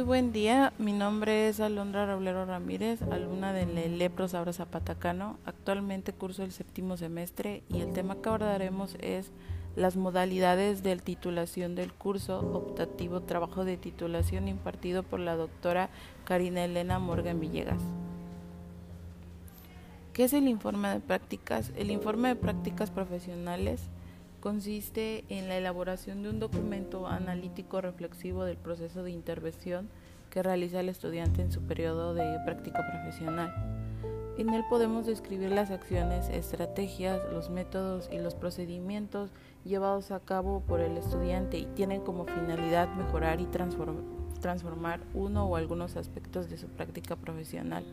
Muy buen día, mi nombre es Alondra Raulero Ramírez, alumna del Lepro Sabra Zapatacano. Actualmente curso el séptimo semestre y el tema que abordaremos es las modalidades de titulación del curso optativo Trabajo de Titulación impartido por la doctora Karina Elena Morgan Villegas. ¿Qué es el informe de prácticas? El informe de prácticas profesionales consiste en la elaboración de un documento analítico reflexivo del proceso de intervención que realiza el estudiante en su periodo de práctica profesional. En él podemos describir las acciones, estrategias, los métodos y los procedimientos llevados a cabo por el estudiante y tienen como finalidad mejorar y transformar uno o algunos aspectos de su práctica profesional.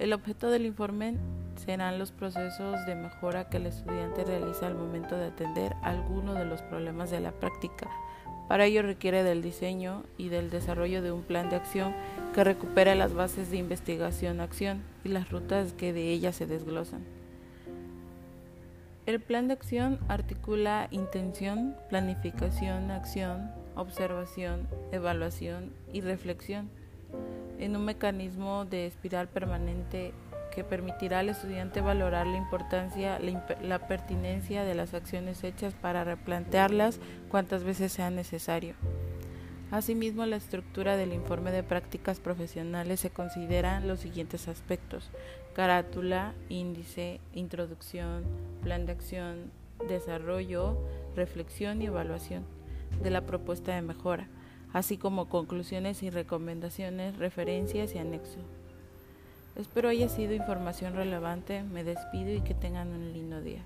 El objeto del informe serán los procesos de mejora que el estudiante realiza al momento de atender alguno de los problemas de la práctica. Para ello requiere del diseño y del desarrollo de un plan de acción que recupere las bases de investigación-acción y las rutas que de ellas se desglosan. El plan de acción articula intención, planificación, acción, observación, evaluación y reflexión en un mecanismo de espiral permanente que permitirá al estudiante valorar la importancia, la, pertinencia de las acciones hechas para replantearlas cuantas veces sea necesario. Asimismo, la estructura del informe de prácticas profesionales se consideran los siguientes aspectos: carátula, índice, introducción, plan de acción, desarrollo, reflexión y evaluación de la propuesta de mejora así como conclusiones y recomendaciones, referencias y anexos. Espero haya sido información relevante, me despido y que tengan un lindo día.